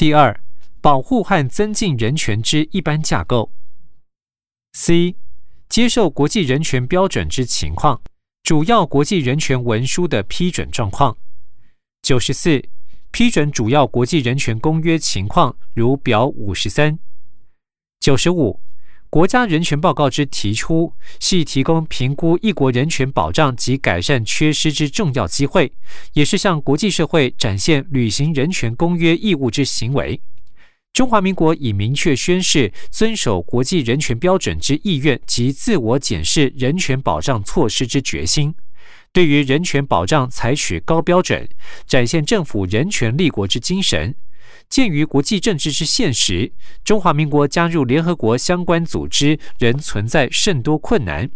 第二，保护和增进人权之一般架构。C，接受国际人权标准之情况，主要国际人权文书的批准状况。九十四，批准主要国际人权公约情况，如表五十三。九十五。国家人权报告之提出，系提供评估一国人权保障及改善缺失之重要机会，也是向国际社会展现履行人权公约义务之行为。中华民国已明确宣示遵守国际人权标准之意愿及自我检视人权保障措施之决心，对于人权保障采取高标准，展现政府人权立国之精神。鉴于国际政治之现实，中华民国加入联合国相关组织仍存在甚多困难。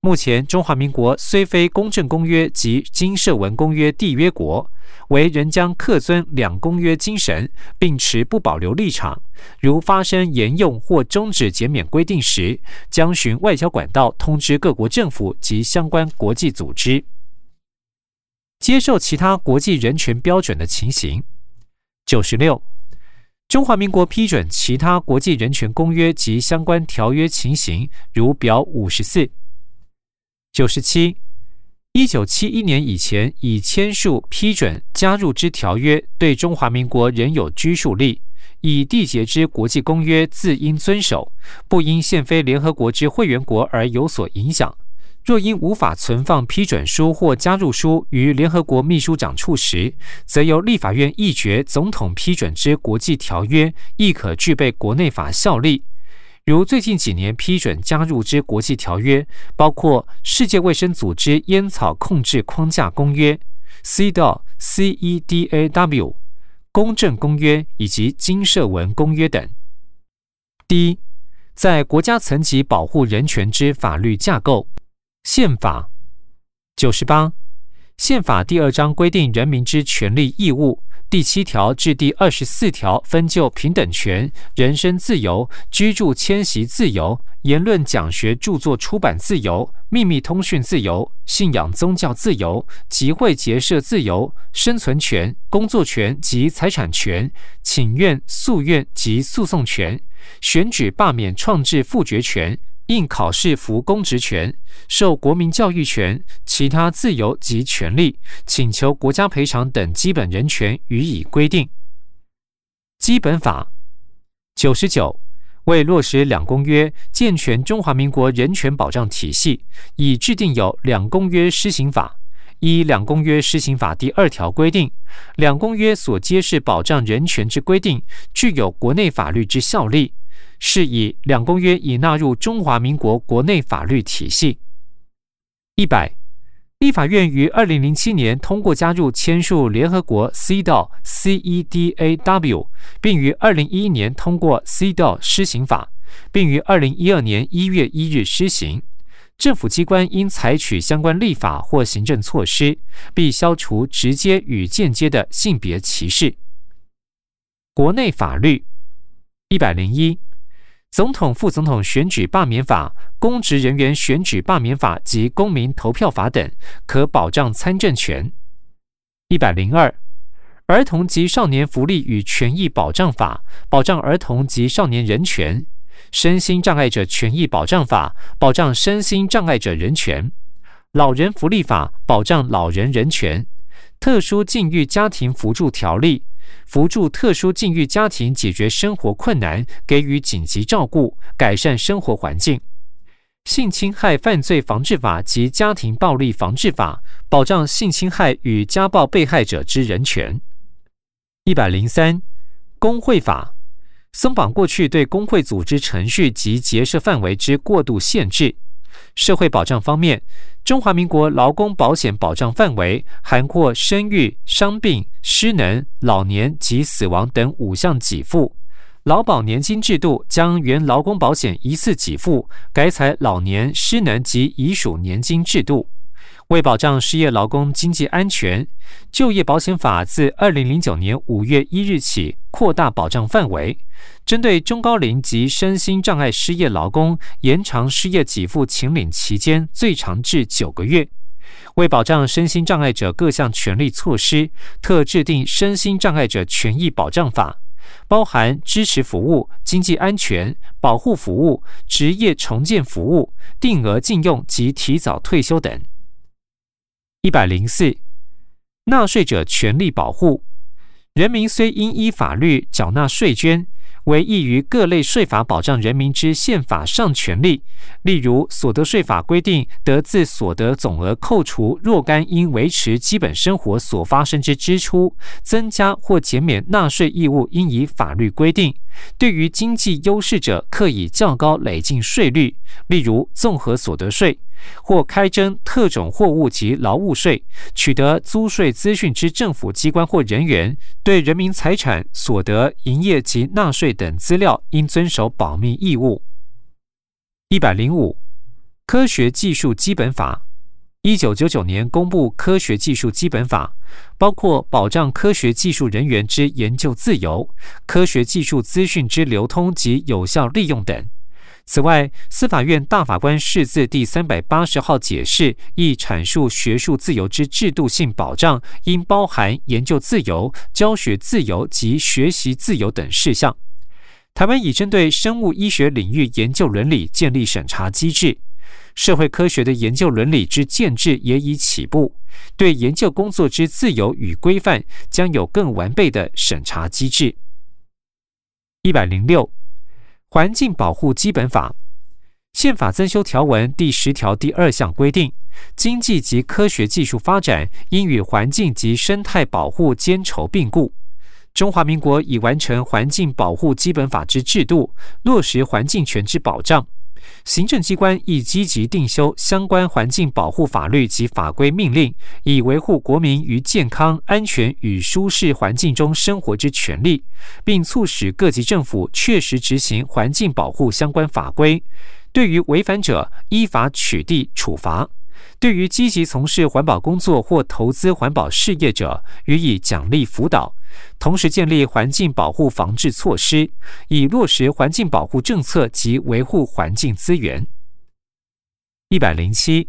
目前，中华民国虽非公正公约及经社文公约缔约国，为仍将恪遵两公约精神，并持不保留立场。如发生沿用或终止减免规定时，将循外交管道通知各国政府及相关国际组织，接受其他国际人权标准的情形。九十六，中华民国批准其他国际人权公约及相关条约情形，如表五十四。九十七，一九七一年以前已签署、批准、加入之条约，对中华民国仍有拘束力；已缔结之国际公约，自应遵守，不因现非联合国之会员国而有所影响。若因无法存放批准书或加入书于联合国秘书长处时，则由立法院议决总统批准之国际条约，亦可具备国内法效力。如最近几年批准加入之国际条约，包括世界卫生组织烟草控制框架公约 （CEDAW）、CEDAW、公正公约以及金社文公约等。第一，在国家层级保护人权之法律架构。宪法九十八，宪法第二章规定人民之权利义务，第七条至第二十四条分就平等权、人身自由、居住迁徙自由、言论讲学著作出版自由、秘密通讯自由、信仰宗教自由、集会结社自由、生存权、工作权及财产权、请愿诉愿及诉讼权、选举罢免创制复决权。应考试服公职权、受国民教育权、其他自由及权利、请求国家赔偿等基本人权予以规定。基本法九十九为落实两公约，健全中华民国人权保障体系，已制定有两公约施行法。依两公约施行法第二条规定，两公约所揭示保障人权之规定，具有国内法律之效力。是以两公约已纳入中华民国国内法律体系。一百，立法院于二零零七年通过加入签署联合国 CEDAW CEDAW，并于二零一一年通过 CEDA 施行法，并于二零一二年一月一日施行。政府机关应采取相关立法或行政措施，必消除直接与间接的性别歧视。国内法律一百零一。总统、副总统选举罢免法、公职人员选举罢免法及公民投票法等，可保障参政权。一百零二，儿童及少年福利与权益保障法保障儿童及少年人权；身心障碍者权益保障法保障身心障碍者人权；老人福利法保障老人人权；特殊境遇家庭扶助条例。扶助特殊境遇家庭解决生活困难，给予紧急照顾，改善生活环境。性侵害犯罪防治法及家庭暴力防治法保障性侵害与家暴被害者之人权。一百零三，工会法松绑过去对工会组织程序及结社范围之过度限制。社会保障方面。中华民国劳工保险保障范围涵括生育、伤病、失能、老年及死亡等五项给付。劳保年金制度将原劳工保险一次给付改采老年、失能及遗属年金制度。为保障失业劳工经济安全，就业保险法自二零零九年五月一日起扩大保障范围。针对中高龄及身心障碍失业劳工，延长失业给付请领期间最长至九个月。为保障身心障碍者各项权利措施，特制定《身心障碍者权益保障法》，包含支持服务、经济安全、保护服务、职业重建服务、定额禁用及提早退休等。一百零四，纳税者权利保护。人民虽应依法律缴纳税捐。为益于各类税法保障人民之宪法上权利，例如所得税法规定，得自所得总额扣除若干因维持基本生活所发生之支出，增加或减免纳税义务，应以法律规定。对于经济优势者，可以较高累进税率，例如综合所得税。或开征特种货物及劳务税，取得租税资讯之政府机关或人员，对人民财产、所得、营业及纳税等资料，应遵守保密义务。一百零五，科学技术基本法，一九九九年公布《科学技术基本法》，包括保障科学技术人员之研究自由、科学技术资讯之流通及有效利用等。此外，司法院大法官释字第三百八十号解释亦阐述学术自由之制度性保障，应包含研究自由、教学自由及学习自由等事项。台湾已针对生物医学领域研究伦理建立审查机制，社会科学的研究伦理之建制也已起步，对研究工作之自由与规范将有更完备的审查机制。一百零六。环境保护基本法宪法增修条文第十条第二项规定，经济及科学技术发展应与环境及生态保护兼筹并顾。中华民国已完成环境保护基本法之制度，落实环境权之保障。行政机关亦积极定修相关环境保护法律及法规命令，以维护国民于健康、安全与舒适环境中生活之权利，并促使各级政府确实执行环境保护相关法规。对于违反者，依法取缔处罚；对于积极从事环保工作或投资环保事业者，予以奖励辅导。同时建立环境保护防治措施，以落实环境保护政策及维护环境资源。一百零七，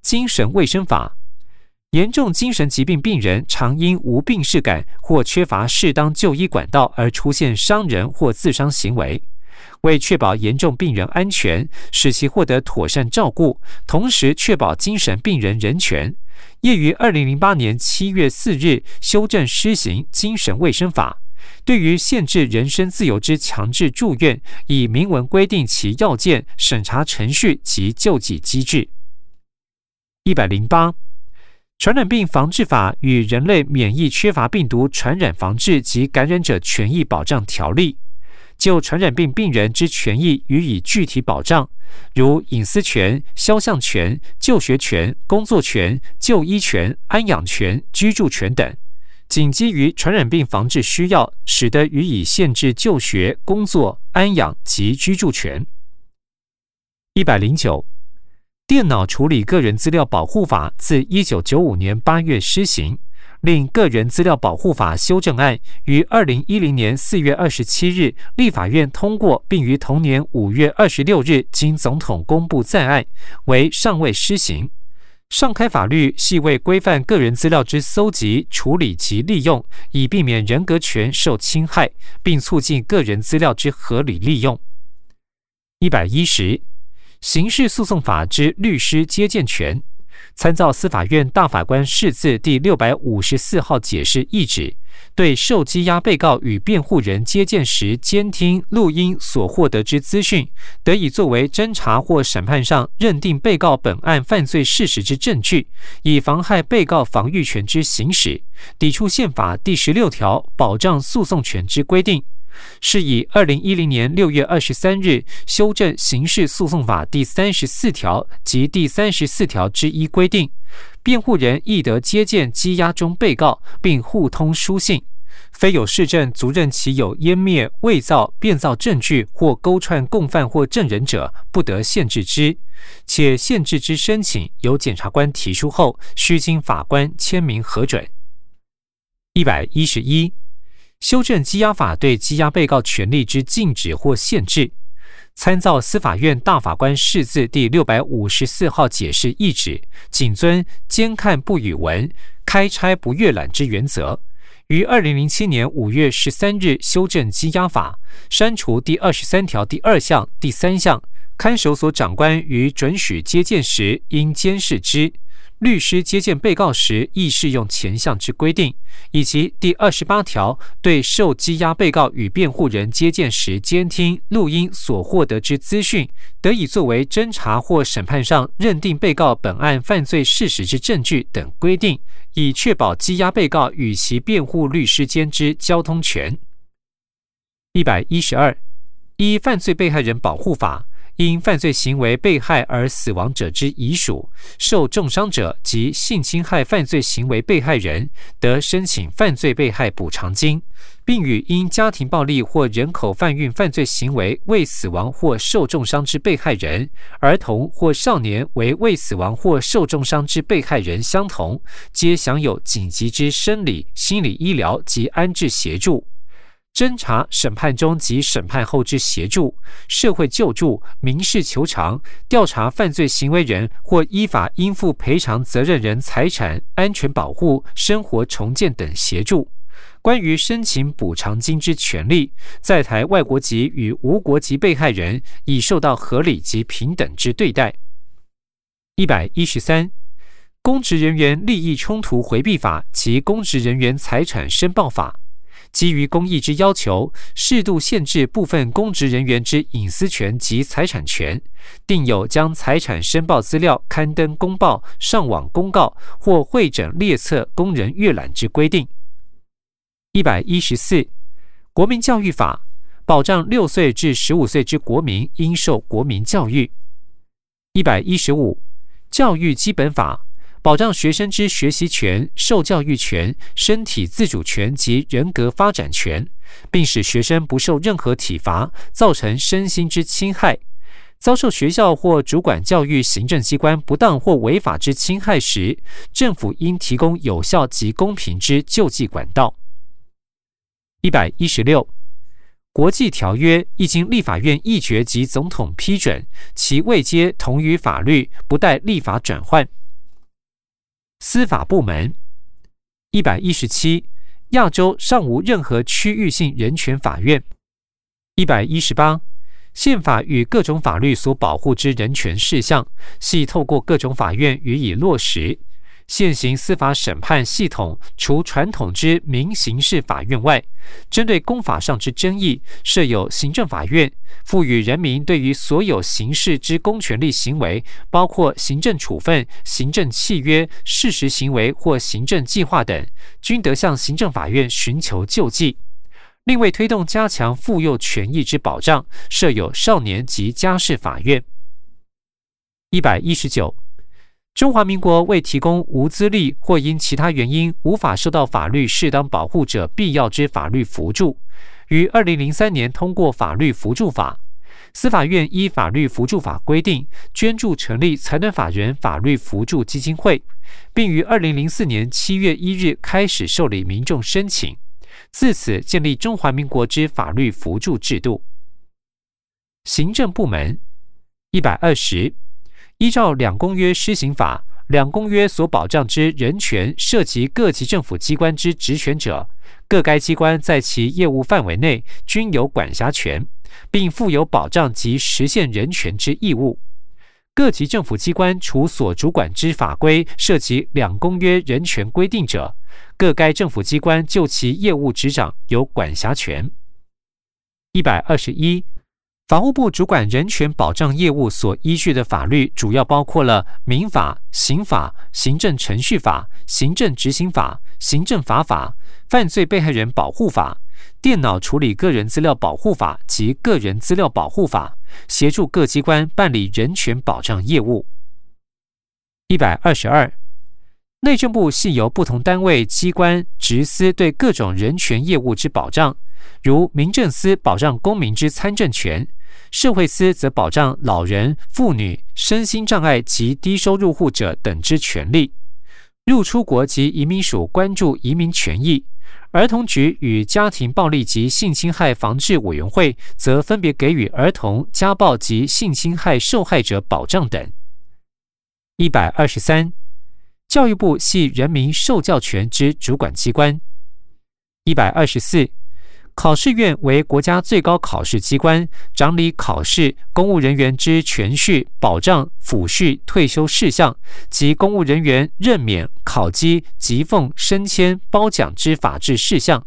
精神卫生法，严重精神疾病病人常因无病视感或缺乏适当就医管道而出现伤人或自伤行为。为确保严重病人安全，使其获得妥善照顾，同时确保精神病人人权。业于二零零八年七月四日修正施行精神卫生法，对于限制人身自由之强制住院，以明文规定其要件、审查程序及救济机制。一百零八，传染病防治法与人类免疫缺乏病毒传染防治及感染者权益保障条例。就传染病病人之权益予以具体保障，如隐私权、肖像权、就学权、工作权、就医权、安养权、居住权等。仅基于传染病防治需要，使得予以限制就学、工作、安养及居住权。一百零九，电脑处理个人资料保护法自一九九五年八月施行。另个人资料保护法修正案于二零一零年四月二十七日立法院通过，并于同年五月二十六日经总统公布在案，为尚未施行。上开法律系为规范个人资料之搜集、处理及利用，以避免人格权受侵害，并促进个人资料之合理利用。一百一十，刑事诉讼法之律师接见权。参照司法院大法官释字第六百五十四号解释意旨，对受羁押被告与辩护人接见时监听录音所获得之资讯，得以作为侦查或审判上认定被告本案犯罪事实之证据，以妨害被告防御权之行使，抵触宪法第十六条保障诉讼权之规定。是以二零一零年六月二十三日修正刑事诉讼法第三十四条及第三十四条之一规定，辩护人亦得接见羁押中被告，并互通书信。非有事证足认其有湮灭、伪造、变造证据或勾串共犯或证人者，不得限制之。且限制之申请由检察官提出后，须经法官签名核准。一百一十一。修正羁押法对羁押被告权利之禁止或限制，参照司法院大法官释字第六百五十四号解释意旨，谨遵监看不语文、开差不阅览之原则，于二零零七年五月十三日修正羁押法，删除第二十三条第二项、第三项，看守所长官于准许接见时应监视之。律师接见被告时，亦适用前项之规定，以及第二十八条，对受羁押被告与辩护人接见时监听、录音所获得之资讯，得以作为侦查或审判上认定被告本案犯罪事实之证据等规定，以确保羁押被告与其辩护律师间之交通权。一百一十二，依犯罪被害人保护法。因犯罪行为被害而死亡者之遗属、受重伤者及性侵害犯罪行为被害人，得申请犯罪被害补偿金，并与因家庭暴力或人口贩运犯罪行为未死亡或受重伤之被害人、儿童或少年为未死亡或受重伤之被害人相同，皆享有紧急之生理、心理医疗及安置协助。侦查、审判中及审判后之协助、社会救助、民事求偿、调查犯罪行为人或依法应负赔偿责任人财产安全保护、生活重建等协助。关于申请补偿金之权利，在台外国籍与无国籍被害人已受到合理及平等之对待。一百一十三，公职人员利益冲突回避法及公职人员财产申报法。基于公益之要求，适度限制部分公职人员之隐私权及财产权，定有将财产申报资料刊登公报、上网公告或会诊列册供人阅览之规定。一百一十四，国民教育法保障六岁至十五岁之国民应受国民教育。一百一十五，教育基本法。保障学生之学习权、受教育权、身体自主权及人格发展权，并使学生不受任何体罚造成身心之侵害。遭受学校或主管教育行政机关不当或违法之侵害时，政府应提供有效及公平之救济管道。一百一十六，国际条约一经立法院议决及总统批准，其未接同于法律，不待立法转换。司法部门一百一十七，亚洲尚无任何区域性人权法院。一百一十八，宪法与各种法律所保护之人权事项，系透过各种法院予以落实。现行司法审判系统，除传统之民刑事法院外，针对公法上之争议，设有行政法院，赋予人民对于所有刑事之公权力行为，包括行政处分、行政契约、事实行为或行政计划等，均得向行政法院寻求救济。另为推动加强妇幼权益之保障，设有少年及家事法院。一百一十九。中华民国为提供无资历或因其他原因无法受到法律适当保护者必要之法律扶助，于二零零三年通过法律扶助法。司法院依法律扶助法规定，捐助成立财团法人法律扶助基金会，并于二零零四年七月一日开始受理民众申请，自此建立中华民国之法律扶助制度。行政部门一百二十。依照两公约施行法，两公约所保障之人权涉及各级政府机关之职权者，各该机关在其业务范围内均有管辖权，并负有保障及实现人权之义务。各级政府机关除所主管之法规涉及两公约人权规定者，各该政府机关就其业务执掌有管辖权。一百二十一。法务部主管人权保障业务所依据的法律，主要包括了民法、刑法、行政程序法、行政执行法、行政法法、犯罪被害人保护法、电脑处理个人资料保护法及个人资料保护法，协助各机关办理人权保障业务。一百二十二，内政部系由不同单位机关执司对各种人权业务之保障，如民政司保障公民之参政权。社会司则保障老人、妇女、身心障碍及低收入户者等之权利；入出国及移民署关注移民权益；儿童局与家庭暴力及性侵害防治委员会则分别给予儿童、家暴及性侵害受害者保障等。一百二十三，教育部系人民受教权之主管机关。一百二十四，考试院为国家最高考试机关，掌理考试公务人员之权序、保障、抚恤、退休事项及公务人员任免、考绩、级俸、升迁、褒奖之法制事项。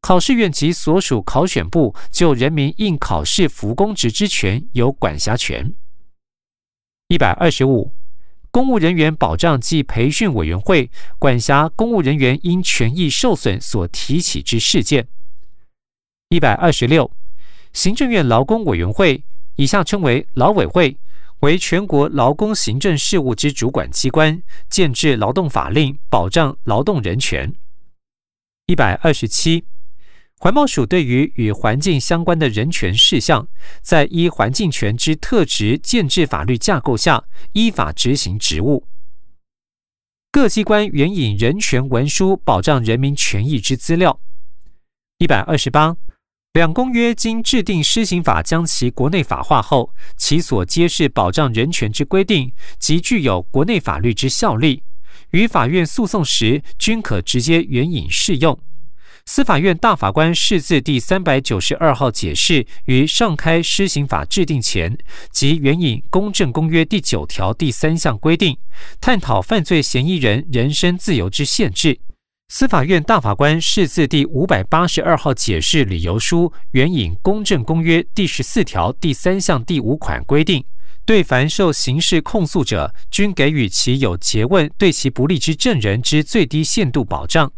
考试院及所属考选部就人民应考试服公职之权有管辖权。一百二十五。公务人员保障暨培训委员会管辖公务人员因权益受损所提起之事件。一百二十六，行政院劳工委员会（以下称为劳委会）为全国劳工行政事务之主管机关，建制劳动法令，保障劳动人权。一百二十七。环保署对于与环境相关的人权事项，在依环境权之特质建制法律架构下，依法执行职务。各机关援引人权文书保障人民权益之资料。一百二十八，两公约经制定施行法将其国内法化后，其所揭示保障人权之规定，即具有国内法律之效力，于法院诉讼时均可直接援引适用。司法院大法官释字第三百九十二号解释于上开施行法制定前，即援引《公正公约》第九条第三项规定，探讨犯罪嫌疑人人身自由之限制。司法院大法官释字第五百八十二号解释理由书援引《公正公约》第十四条第三项第五款规定，对凡受刑事控诉者，均给予其有诘问对其不利之证人之最低限度保障。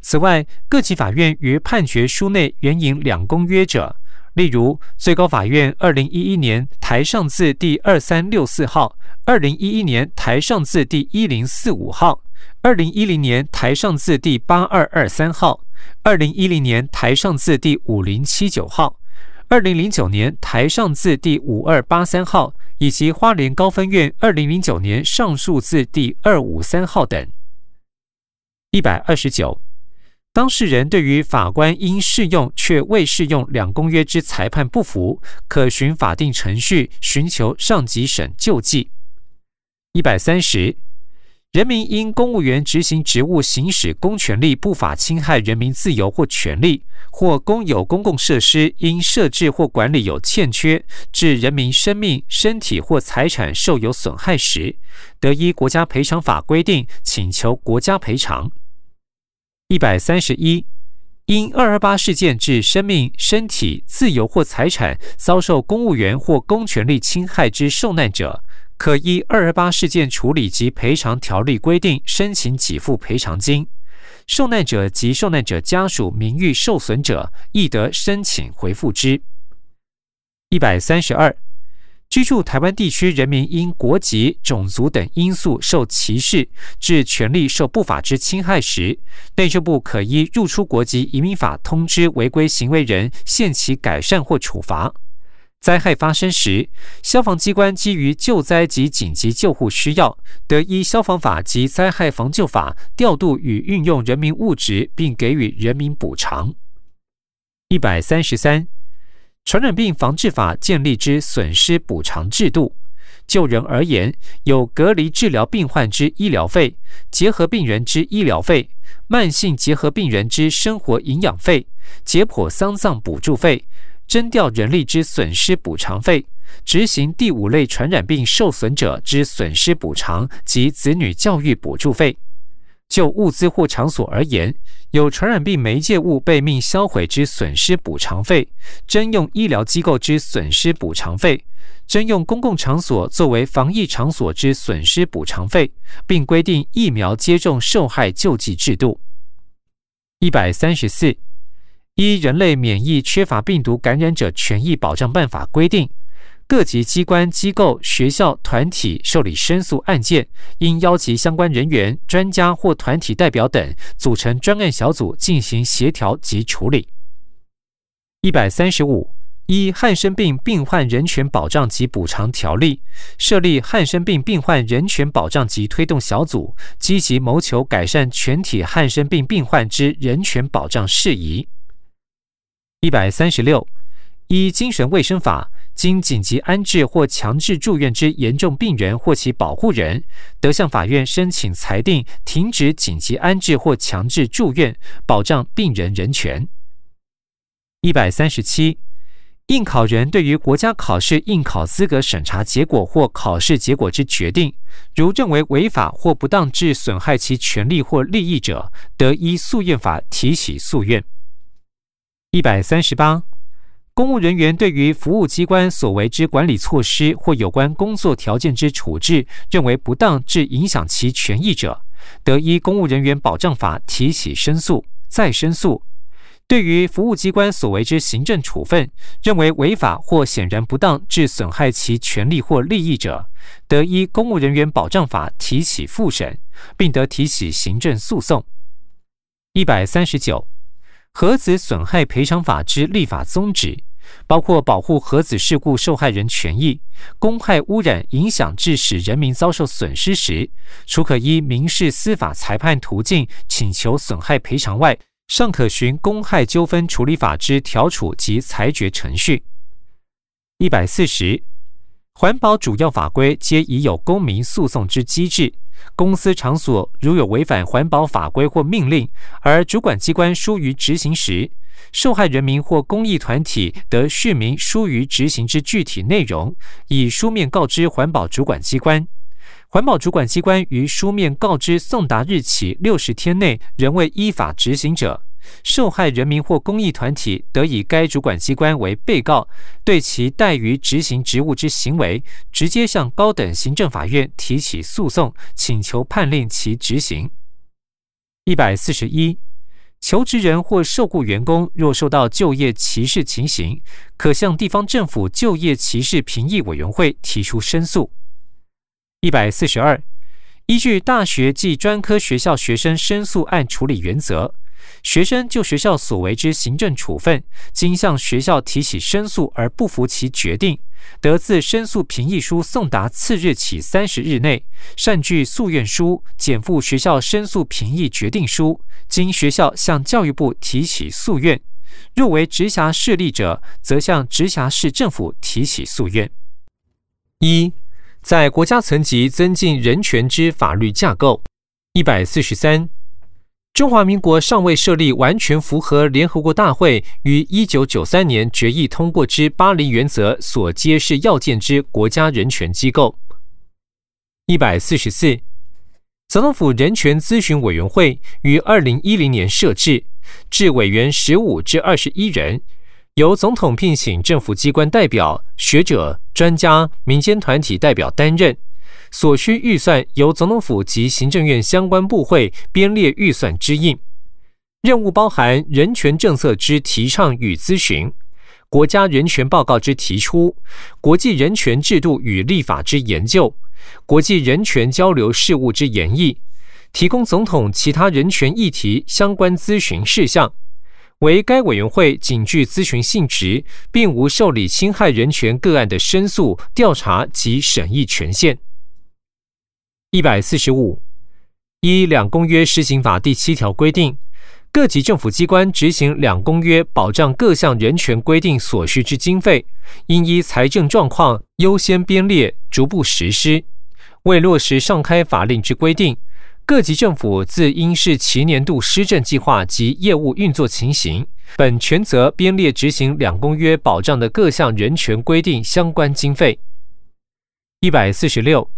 此外，各级法院于判决书内援引两公约者，例如最高法院二零一一年台上字第二三六四号、二零一一年台上字第一零四五号、二零一零年台上字第八二二三号、二零一零年台上字第五零七九号、二零零九年台上字第五二八三号，以及花莲高分院二零零九年上诉字第二五三号等。一百二十九。当事人对于法官应适用却未适用两公约之裁判不服，可循法定程序寻求上级审救济。一百三十，人民因公务员执行职务行使公权力不法侵害人民自由或权利，或公有公共设施因设置或管理有欠缺，致人民生命、身体或财产受有损害时，得依国家赔偿法规定请求国家赔偿。一百三十一，因二二八事件致生命、身体、自由或财产遭受公务员或公权力侵害之受难者，可依二二八事件处理及赔偿条例规定申请给付赔偿金。受难者及受难者家属名誉受损者，亦得申请回复之。一百三十二。居住台湾地区人民因国籍、种族等因素受歧视，致权利受不法之侵害时，内政部可依入出国及移民法通知违规行为人，限期改善或处罚。灾害发生时，消防机关基于救灾及紧急救护需要，得依消防法及灾害防救法调度与运用人民物质，并给予人民补偿。一百三十三。传染病防治法建立之损失补偿制度，就人而言，有隔离治疗病患之医疗费、结核病人之医疗费、慢性结核病人之生活营养费、解剖丧葬补助费、征调人力之损失补偿费、执行第五类传染病受损者之损失补偿及子女教育补助费。就物资或场所而言，有传染病媒介物被命销毁之损失补偿费，征用医疗机构之损失补偿费，征用公共场所作为防疫场所之损失补偿费，并规定疫苗接种受害救济制度。一百三十四，依《人类免疫缺乏病毒感染者权益保障办法》规定。各级机关、机构、学校、团体受理申诉案件，应邀集相关人员、专家或团体代表等，组成专案小组进行协调及处理。一百三十五，依汉生病病患人权保障及补偿条例，设立汉生病病患人权保障及推动小组，积极谋求改善全体汉生病病患之人权保障事宜。一百三十六，依精神卫生法。经紧急安置或强制住院之严重病人或其保护人，得向法院申请裁定停止紧急安置或强制住院，保障病人人权。一百三十七，应考人对于国家考试应考资格审查结果或考试结果之决定，如认为违法或不当致损害其权利或利益者，得依诉愿法提起诉愿。一百三十八，公务人员对于服务机关所为之管理措施或有关工作条件之处置，认为不当致影响其权益者，得依公务人员保障法提起申诉，再申诉。对于服务机关所为之行政处分，认为违法或显然不当致损害其权利或利益者，得依公务人员保障法提起复审，并得提起行政诉讼。一百三十九，核子损害赔偿法之立法宗旨，包括保护核子事故受害人权益，公害污染影响致使人民遭受损失时，除可依民事司法裁判途径请求损害赔偿外，尚可循公害纠纷处理法之调处及裁决程序。一百四十，环保主要法规皆已有公民诉讼之机制。公司场所如有违反环保法规或命令，而主管机关疏于执行时，受害人民或公益团体得续明疏于执行之具体内容，以书面告知环保主管机关。环保主管机关于书面告知送达日起六十天内仍未依法执行者，受害人民或公益团体得以该主管机关为被告，对其怠于执行职务之行为，直接向高等行政法院提起诉讼，请求判令其执行。一百四十一，求职人或受雇员工若受到就业歧视情形，可向地方政府就业歧视评议委员会提出申诉。一百四十二，依据大学暨专科学校学生申诉案处理原则，学生就学校所为之行政处分，经向学校提起申诉而不服其决定，得自申诉评议书送达次日起三十日内，善具诉愿书，减负学校申诉评议决定书，经学校向教育部提起诉愿。若为直辖市立者，则向直辖市政府提起诉愿。一在国家层级增进人权之法律架构。一百四十三，中华民国尚未设立完全符合联合国大会于一九九三年决议通过之巴黎原则所揭示要件之国家人权机构。一百四十四，总统府人权咨询委员会于二零一零年设置，至委员十五至二十一人。由总统聘请政府机关代表、学者、专家、民间团体代表担任，所需预算由总统府及行政院相关部会编列预算支应。任务包含人权政策之提倡与咨询、国家人权报告之提出、国际人权制度与立法之研究、国际人权交流事务之研议，提供总统其他人权议题相关咨询事项。为该委员会仅具咨询性质，并无受理侵害人权个案的申诉、调查及审议权限。一百四十五，依两公约施行法第七条规定，各级政府机关执行两公约保障各项人权规定所需之经费，应依财政状况优先编列，逐步实施。为落实上开法令之规定。各级政府自应视其年度施政计划及业务运作情形，本权责编列执行两公约保障的各项人权规定相关经费。一百四十六，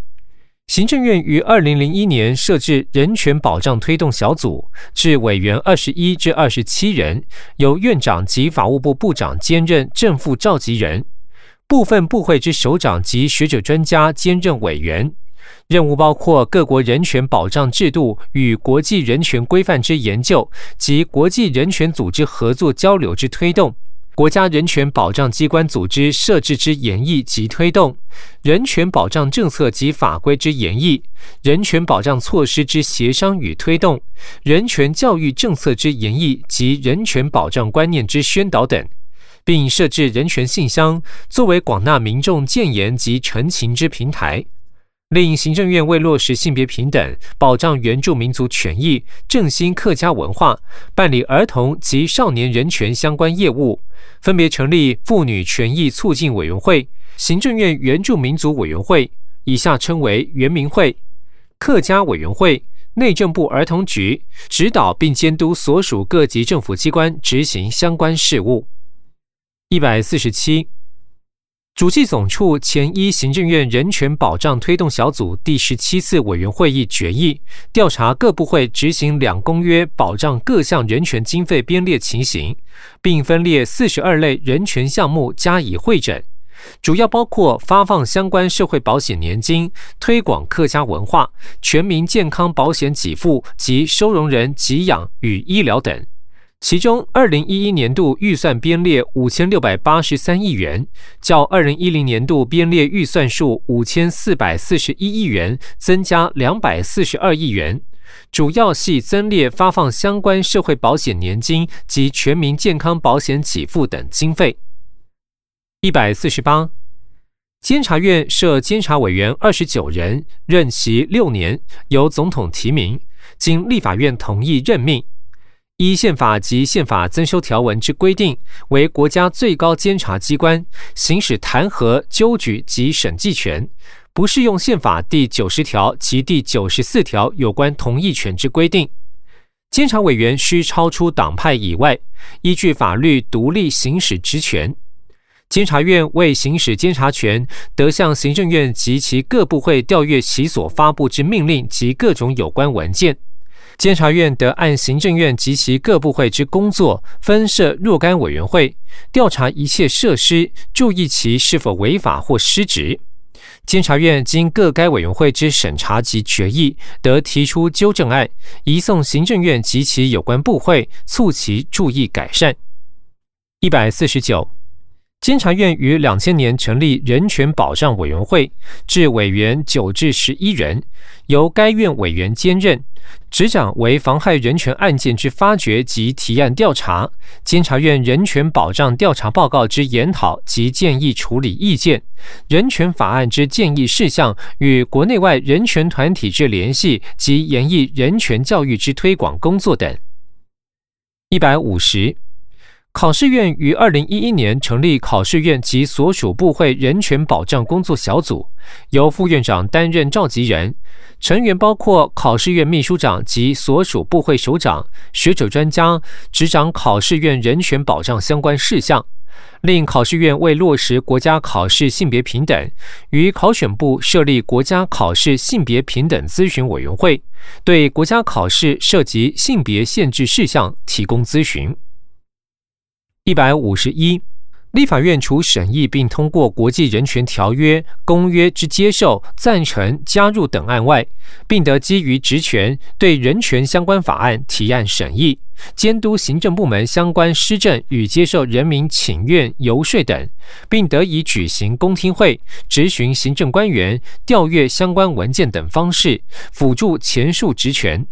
行政院于二零零一年设置人权保障推动小组，至委员二十一至二十七人，由院长及法务部部长兼任正副召集人，部分部会之首长及学者专家兼任委员。任务包括各国人权保障制度与国际人权规范之研究及国际人权组织合作交流之推动，国家人权保障机关组织设置之研议及推动，人权保障政策及法规之研议，人权保障措施之协商与推动，人权教育政策之研议及人权保障观念之宣导等，并设置人权信箱，作为广纳民众建言及陈情之平台。令行政院为落实性别平等、保障原住民族权益、振兴客家文化，办理儿童及少年人权相关业务，分别成立妇女权益促进委员会、行政院原住民族委员会（以下称为原民会）、客家委员会、内政部儿童局，指导并监督所属各级政府机关执行相关事务。一百四十七。主计总处前一行政院人权保障推动小组第十七次委员会议决议，调查各部会执行两公约保障各项人权经费编列情形，并分列四十二类人权项目加以会诊，主要包括发放相关社会保险年金、推广客家文化、全民健康保险给付及收容人给养与医疗等。其中，二零一一年度预算编列五千六百八十三亿元，较二零一零年度编列预算数五千四百四十一亿元增加两百四十二亿元，主要系增列发放相关社会保险年金及全民健康保险给付等经费。一百四十八，监察院设监察委员二十九人，任期六年，由总统提名，经立法院同意任命。依宪法及宪法增修条文之规定，为国家最高监察机关，行使弹劾、纠举及审计权，不适用宪法第九十条及第九十四条有关同意权之规定。监察委员需超出党派以外，依据法律独立行使职权。监察院为行使监察权，得向行政院及其各部会调阅其所发布之命令及各种有关文件。监察院得按行政院及其各部会之工作，分设若干委员会，调查一切设施，注意其是否违法或失职。监察院经各该委员会之审查及决议，得提出纠正案，移送行政院及其有关部会，促其注意改善。一百四十九，监察院于两千年成立人权保障委员会，至委员九至十一人，由该院委员兼任。执掌为妨害人权案件之发掘及提案调查，监察院人权保障调查报告之研讨及建议处理意见，人权法案之建议事项与国内外人权团体之联系及研议人权教育之推广工作等。一百五十，考试院于二零一一年成立考试院及所属部会人权保障工作小组，由副院长担任召集人。成员包括考试院秘书长及所属部会首长、学者专家，执掌考试院人权保障相关事项。另考试院为落实国家考试性别平等，于考选部设立国家考试性别平等咨询委员会，对国家考试涉及性别限制事项提供咨询。一百五十一。立法院除审议并通过国际人权条约、公约之接受、赞成、加入等案外，并得基于职权对人权相关法案提案审议，监督行政部门相关施政与接受人民请愿、游说等，并得以举行公听会、质询行政官员、调阅相关文件等方式，辅助前述职权。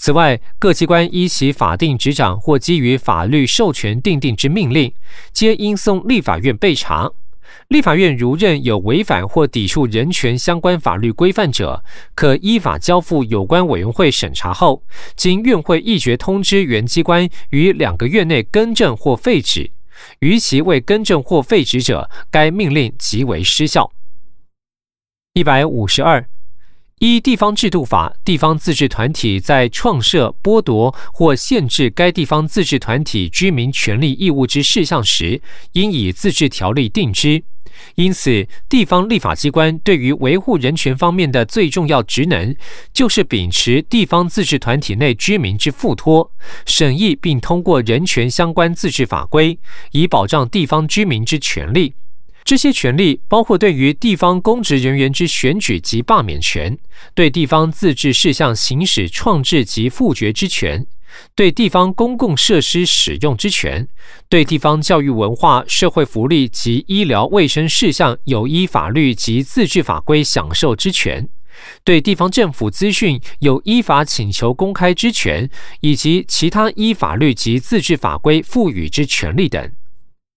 此外，各机关依其法定执掌或基于法律授权订定之命令，皆应送立法院备查。立法院如认有违反或抵触人权相关法律规范者，可依法交付有关委员会审查后，经院会议决通知原机关于两个月内更正或废止。逾期未更正或废止者，该命令即为失效。一百五十二。依地方制度法，地方自治团体在创设、剥夺或限制该地方自治团体居民权利义务之事项时，应以自治条例定之。因此，地方立法机关对于维护人权方面的最重要职能，就是秉持地方自治团体内居民之附托，审议并通过人权相关自治法规，以保障地方居民之权利。这些权利包括对于地方公职人员之选举及罢免权，对地方自治事项行使创制及复决之权，对地方公共设施使用之权，对地方教育文化、社会福利及医疗卫生事项有依法律及自治法规享受之权，对地方政府资讯有依法请求公开之权，以及其他依法律及自治法规赋予之权利等。